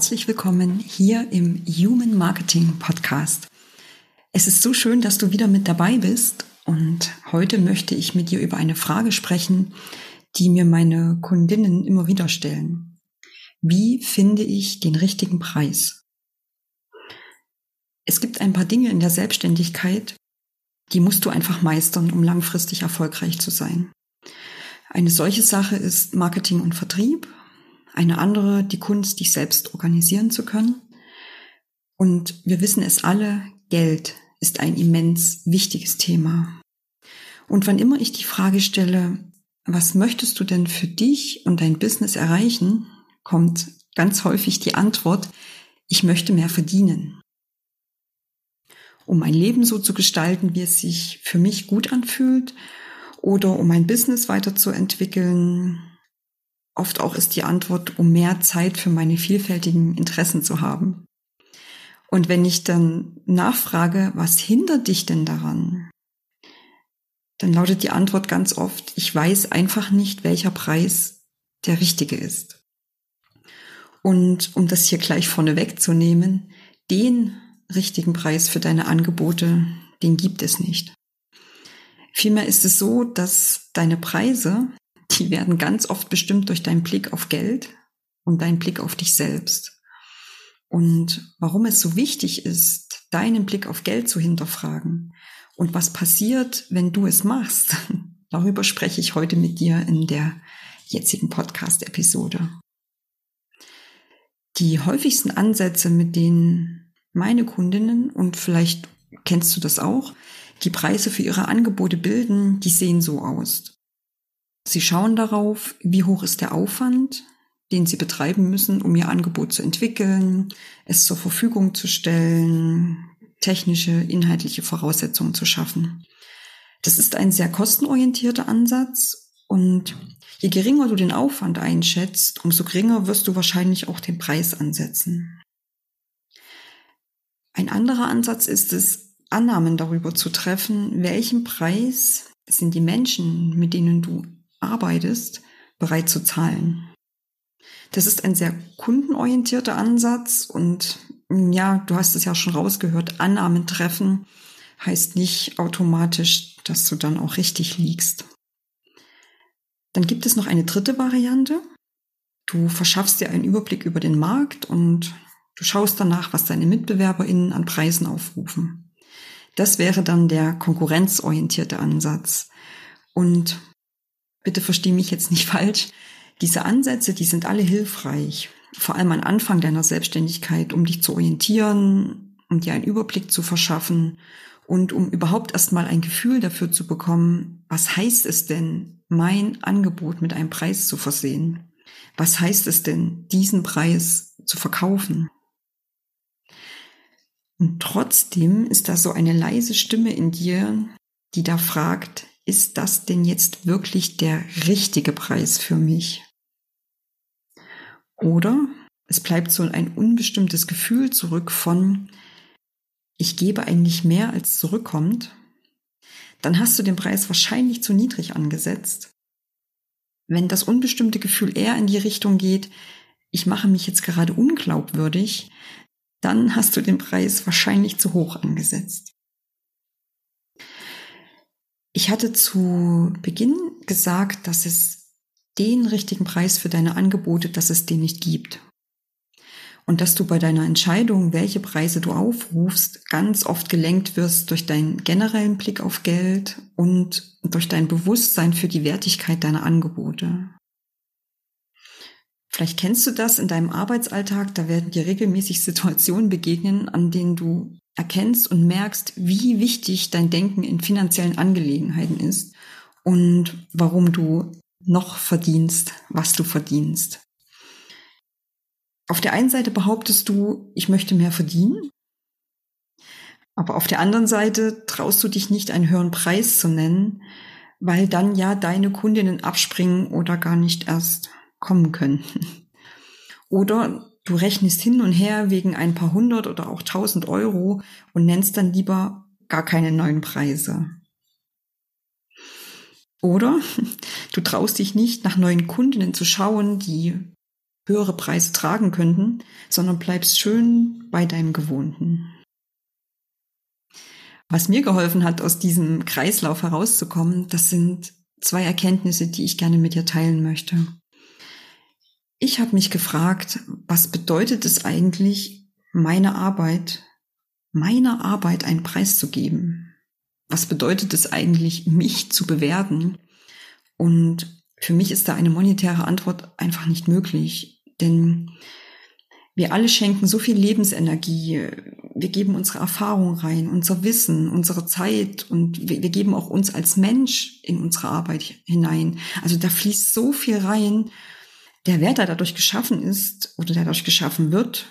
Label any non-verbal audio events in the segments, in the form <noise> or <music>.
Herzlich willkommen hier im Human Marketing Podcast. Es ist so schön, dass du wieder mit dabei bist und heute möchte ich mit dir über eine Frage sprechen, die mir meine Kundinnen immer wieder stellen. Wie finde ich den richtigen Preis? Es gibt ein paar Dinge in der Selbstständigkeit, die musst du einfach meistern, um langfristig erfolgreich zu sein. Eine solche Sache ist Marketing und Vertrieb eine andere die Kunst, dich selbst organisieren zu können. Und wir wissen es alle, Geld ist ein immens wichtiges Thema. Und wann immer ich die Frage stelle, was möchtest du denn für dich und dein Business erreichen, kommt ganz häufig die Antwort, ich möchte mehr verdienen. Um mein Leben so zu gestalten, wie es sich für mich gut anfühlt oder um mein Business weiterzuentwickeln, Oft auch ist die Antwort, um mehr Zeit für meine vielfältigen Interessen zu haben. Und wenn ich dann nachfrage, was hindert dich denn daran? Dann lautet die Antwort ganz oft, ich weiß einfach nicht, welcher Preis der richtige ist. Und um das hier gleich vorne wegzunehmen, den richtigen Preis für deine Angebote, den gibt es nicht. Vielmehr ist es so, dass deine Preise die werden ganz oft bestimmt durch deinen Blick auf Geld und deinen Blick auf dich selbst. Und warum es so wichtig ist, deinen Blick auf Geld zu hinterfragen und was passiert, wenn du es machst, <laughs> darüber spreche ich heute mit dir in der jetzigen Podcast-Episode. Die häufigsten Ansätze, mit denen meine Kundinnen und vielleicht kennst du das auch, die Preise für ihre Angebote bilden, die sehen so aus. Sie schauen darauf, wie hoch ist der Aufwand, den Sie betreiben müssen, um Ihr Angebot zu entwickeln, es zur Verfügung zu stellen, technische, inhaltliche Voraussetzungen zu schaffen. Das ist ein sehr kostenorientierter Ansatz und je geringer du den Aufwand einschätzt, umso geringer wirst du wahrscheinlich auch den Preis ansetzen. Ein anderer Ansatz ist es, Annahmen darüber zu treffen, welchen Preis sind die Menschen, mit denen du arbeitest, bereit zu zahlen. Das ist ein sehr kundenorientierter Ansatz und mm, ja, du hast es ja schon rausgehört, Annahmen treffen heißt nicht automatisch, dass du dann auch richtig liegst. Dann gibt es noch eine dritte Variante. Du verschaffst dir einen Überblick über den Markt und du schaust danach, was deine MitbewerberInnen an Preisen aufrufen. Das wäre dann der konkurrenzorientierte Ansatz. Und bitte versteh mich jetzt nicht <laughs> falsch, diese Ansätze, die sind alle hilfreich, vor allem am Anfang deiner Selbstständigkeit, um dich zu orientieren, um dir einen Überblick zu verschaffen und um überhaupt erstmal ein Gefühl dafür zu bekommen, was heißt es denn, mein Angebot mit einem Preis zu versehen? Was heißt es denn, diesen Preis zu verkaufen? Und trotzdem ist da so eine leise Stimme in dir, die da fragt, ist das denn jetzt wirklich der richtige Preis für mich? Oder es bleibt so ein unbestimmtes Gefühl zurück von, ich gebe eigentlich mehr als zurückkommt, dann hast du den Preis wahrscheinlich zu niedrig angesetzt. Wenn das unbestimmte Gefühl eher in die Richtung geht, ich mache mich jetzt gerade unglaubwürdig, dann hast du den Preis wahrscheinlich zu hoch angesetzt. Ich hatte zu Beginn gesagt, dass es den richtigen Preis für deine Angebote, dass es den nicht gibt. Und dass du bei deiner Entscheidung, welche Preise du aufrufst, ganz oft gelenkt wirst durch deinen generellen Blick auf Geld und durch dein Bewusstsein für die Wertigkeit deiner Angebote. Vielleicht kennst du das in deinem Arbeitsalltag, da werden dir regelmäßig Situationen begegnen, an denen du erkennst und merkst, wie wichtig dein Denken in finanziellen Angelegenheiten ist und warum du noch verdienst, was du verdienst. Auf der einen Seite behauptest du, ich möchte mehr verdienen. Aber auf der anderen Seite traust du dich nicht, einen höheren Preis zu nennen, weil dann ja deine Kundinnen abspringen oder gar nicht erst kommen könnten. <laughs> Oder du rechnest hin und her wegen ein paar hundert oder auch tausend Euro und nennst dann lieber gar keine neuen Preise. Oder <laughs> du traust dich nicht, nach neuen Kundinnen zu schauen, die höhere Preise tragen könnten, sondern bleibst schön bei deinem Gewohnten. Was mir geholfen hat, aus diesem Kreislauf herauszukommen, das sind zwei Erkenntnisse, die ich gerne mit dir teilen möchte. Ich habe mich gefragt, was bedeutet es eigentlich, meine Arbeit, meiner Arbeit einen Preis zu geben? Was bedeutet es eigentlich, mich zu bewerten? Und für mich ist da eine monetäre Antwort einfach nicht möglich, denn wir alle schenken so viel Lebensenergie. Wir geben unsere Erfahrung rein, unser Wissen, unsere Zeit und wir, wir, geben auch uns als Mensch in unsere Arbeit hinein. Also da fließt so viel rein. Der Wert, der dadurch geschaffen ist oder der dadurch geschaffen wird,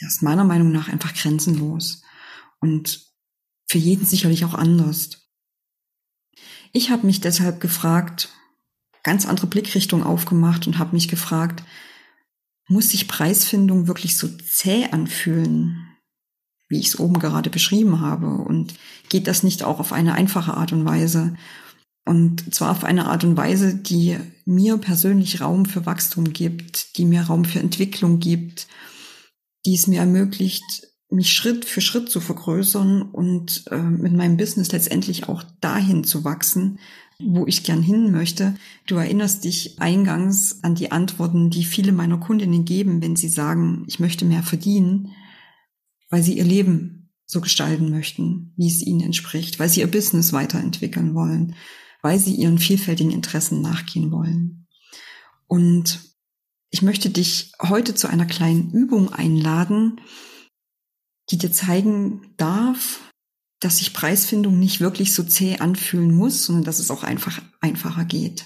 der ist meiner Meinung nach einfach grenzenlos und für jeden sicherlich auch anders. Ich habe mich deshalb gefragt, ganz andere Blickrichtung aufgemacht und habe mich gefragt, muss sich Preisfindung wirklich so zäh anfühlen, wie ich es oben gerade beschrieben habe? Und geht das nicht auch auf eine einfache Art und Weise? Und zwar auf eine Art und Weise, die mir persönlich Raum für Wachstum gibt, die mir Raum für Entwicklung gibt, die es mir ermöglicht, mich Schritt für Schritt zu vergrößern und äh, mit meinem Business letztendlich auch dahin zu wachsen, wo ich gern hin möchte. Du erinnerst dich eingangs an die Antworten, die viele meiner Kundinnen geben, wenn sie sagen, ich möchte mehr verdienen, weil sie ihr Leben so gestalten möchten, wie es ihnen entspricht, weil sie ihr Business weiterentwickeln wollen, weil sie ihren vielfältigen Interessen nachgehen wollen. Und ich möchte dich heute zu einer kleinen Übung einladen, die dir zeigen darf, dass sich Preisfindung nicht wirklich so zäh anfühlen muss, sondern dass es auch einfach einfacher geht.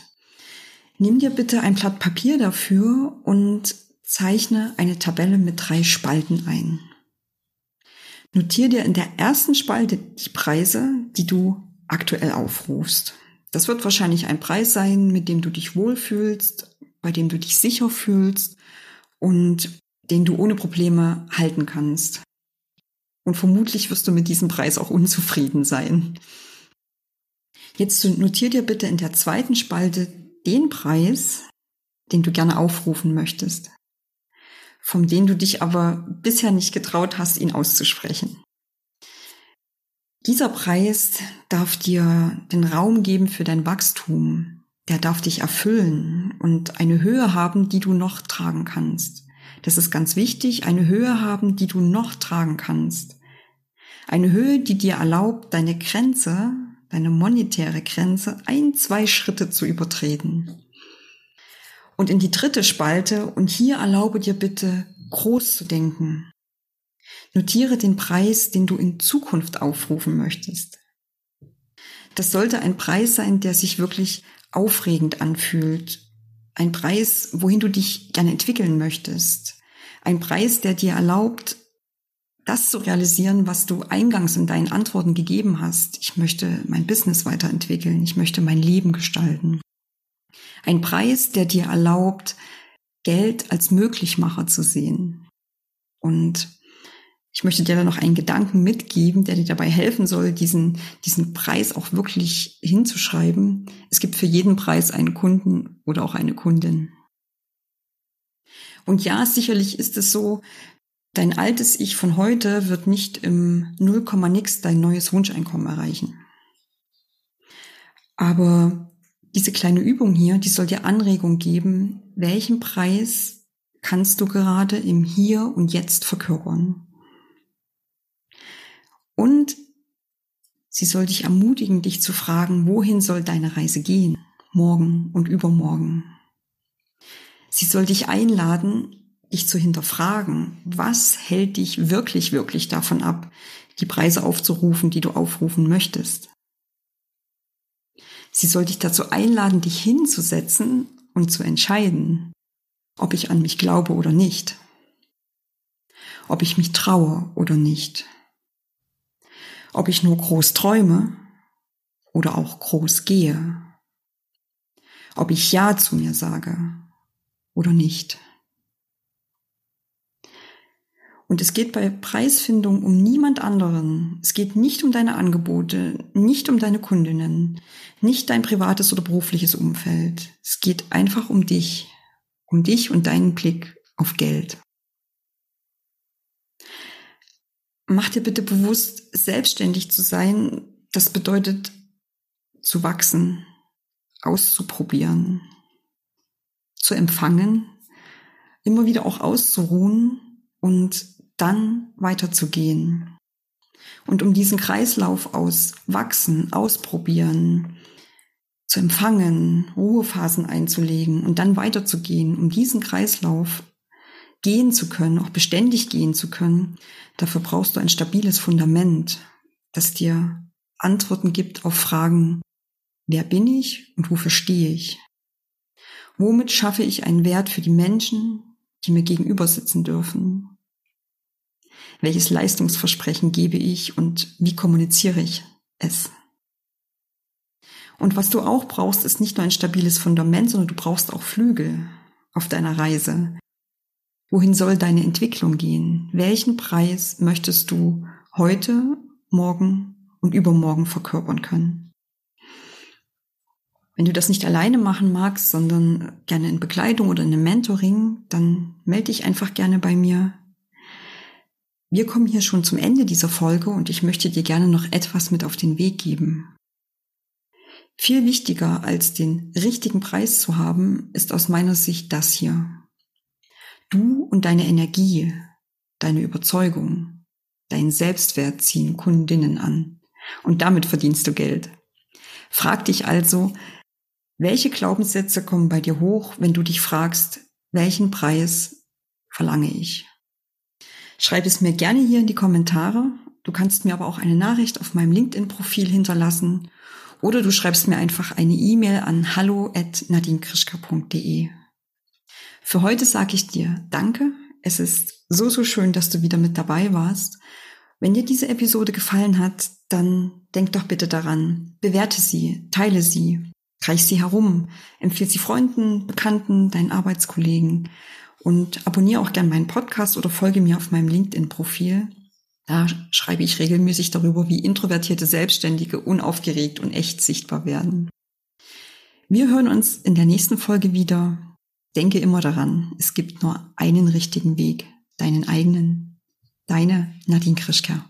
Nimm dir bitte ein Blatt Papier dafür und zeichne eine Tabelle mit drei Spalten ein. Notier dir in der ersten Spalte die Preise, die du aktuell aufrufst. Das wird wahrscheinlich ein Preis sein, mit dem du dich wohlfühlst, bei dem du dich sicher fühlst und den du ohne Probleme halten kannst. Und vermutlich wirst du mit diesem Preis auch unzufrieden sein. Jetzt notier dir bitte in der zweiten Spalte den Preis, den du gerne aufrufen möchtest, von dem du dich aber bisher nicht getraut hast, ihn auszusprechen. Dieser Preis darf dir den Raum geben für dein Wachstum, der darf dich erfüllen und eine Höhe haben, die du noch tragen kannst. Das ist ganz wichtig, eine Höhe haben, die du noch tragen kannst. Eine Höhe, die dir erlaubt, deine Grenze, deine monetäre Grenze ein, zwei Schritte zu übertreten. Und in die dritte Spalte, und hier erlaube dir bitte, groß zu denken. Notiere den Preis, den du in Zukunft aufrufen möchtest. Das sollte ein Preis sein, der sich wirklich aufregend anfühlt, ein Preis, wohin du dich gerne entwickeln möchtest. Ein Preis, der dir erlaubt, das zu realisieren, was du eingangs in deinen Antworten gegeben hast. Ich möchte mein Business weiterentwickeln. Ich möchte mein Leben gestalten. Ein Preis, der dir erlaubt, Geld als Möglichmacher zu sehen. Und ich möchte dir da noch einen Gedanken mitgeben, der dir dabei helfen soll, diesen, diesen Preis auch wirklich hinzuschreiben. Es gibt für jeden Preis einen Kunden oder auch eine Kundin. Und ja, sicherlich ist es so, dein altes Ich von heute wird nicht im 0, nix dein neues Wunscheinkommen erreichen. Aber diese kleine Übung hier, die soll dir Anregung geben, welchen Preis kannst du gerade im Hier und Jetzt verkörpern. Und sie soll dich ermutigen, dich zu fragen, wohin soll deine Reise gehen, morgen und übermorgen. Sie soll dich einladen, dich zu hinterfragen, was hält dich wirklich, wirklich davon ab, die Preise aufzurufen, die du aufrufen möchtest. Sie soll dich dazu einladen, dich hinzusetzen und zu entscheiden, ob ich an mich glaube oder nicht. ob ich mich traue oder nicht. Ob ich nur groß träume oder auch groß gehe. Ob ich Ja zu mir sage oder nicht. Und es geht bei Preisfindung um niemand anderen. Es geht nicht um deine Angebote, nicht um deine Kundinnen, nicht dein privates oder berufliches Umfeld. Es geht einfach um dich, um dich und deinen Blick auf Geld. Mach dir bitte bewusst, selbstständig zu sein, das bedeutet zu wachsen, auszuprobieren, zu empfangen, immer wieder auch auszuruhen und dann weiterzugehen. Und um diesen Kreislauf aus Wachsen, Ausprobieren, zu empfangen, Ruhephasen einzulegen und dann weiterzugehen, um diesen Kreislauf gehen zu können, auch beständig gehen zu können, dafür brauchst du ein stabiles Fundament, das dir Antworten gibt auf Fragen, wer bin ich und wofür stehe ich? Womit schaffe ich einen Wert für die Menschen, die mir gegenüber sitzen dürfen? Welches Leistungsversprechen gebe ich und wie kommuniziere ich es? Und was du auch brauchst, ist nicht nur ein stabiles Fundament, sondern du brauchst auch Flügel auf deiner Reise. Wohin soll deine Entwicklung gehen? Welchen Preis möchtest du heute, morgen und übermorgen verkörpern können? Wenn du das nicht alleine machen magst, sondern gerne in Begleitung oder in einem Mentoring, dann melde dich einfach gerne bei mir. Wir kommen hier schon zum Ende dieser Folge und ich möchte dir gerne noch etwas mit auf den Weg geben. Viel wichtiger als den richtigen Preis zu haben, ist aus meiner Sicht das hier. Du und deine Energie, deine Überzeugung, dein Selbstwert ziehen Kundinnen an und damit verdienst du Geld. Frag dich also, welche Glaubenssätze kommen bei dir hoch, wenn du dich fragst, welchen Preis verlange ich? Schreib es mir gerne hier in die Kommentare. Du kannst mir aber auch eine Nachricht auf meinem LinkedIn-Profil hinterlassen oder du schreibst mir einfach eine E-Mail an hallo@nadinkrischka.de. Für heute sage ich dir Danke. Es ist so, so schön, dass du wieder mit dabei warst. Wenn dir diese Episode gefallen hat, dann denk doch bitte daran, bewerte sie, teile sie, reich sie herum, empfehle sie Freunden, Bekannten, deinen Arbeitskollegen und abonniere auch gern meinen Podcast oder folge mir auf meinem LinkedIn-Profil. Da schreibe ich regelmäßig darüber, wie introvertierte Selbstständige unaufgeregt und echt sichtbar werden. Wir hören uns in der nächsten Folge wieder. Denke immer daran, es gibt nur einen richtigen Weg, deinen eigenen. Deine Nadine Krischker.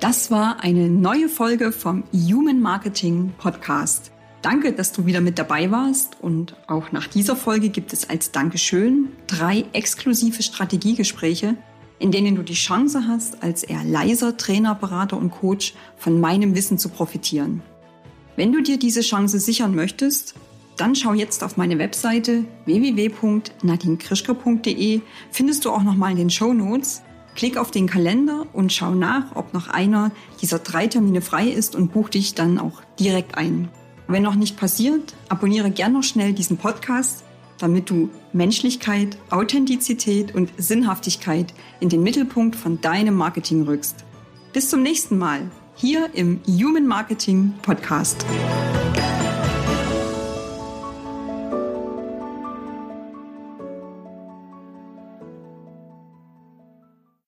Das war eine neue Folge vom Human Marketing Podcast. Danke, dass du wieder mit dabei warst und auch nach dieser Folge gibt es als Dankeschön drei exklusive Strategiegespräche, in denen du die Chance hast, als eher leiser Trainer, Berater und Coach von meinem Wissen zu profitieren. Wenn du dir diese Chance sichern möchtest, dann schau jetzt auf meine Webseite www.nadinekrischker.de, findest du auch nochmal in den Show Notes. Klick auf den Kalender und schau nach, ob noch einer dieser drei Termine frei ist und buch dich dann auch direkt ein. Wenn noch nicht passiert, abonniere gern noch schnell diesen Podcast, damit du Menschlichkeit, Authentizität und Sinnhaftigkeit in den Mittelpunkt von deinem Marketing rückst. Bis zum nächsten Mal hier im Human Marketing Podcast.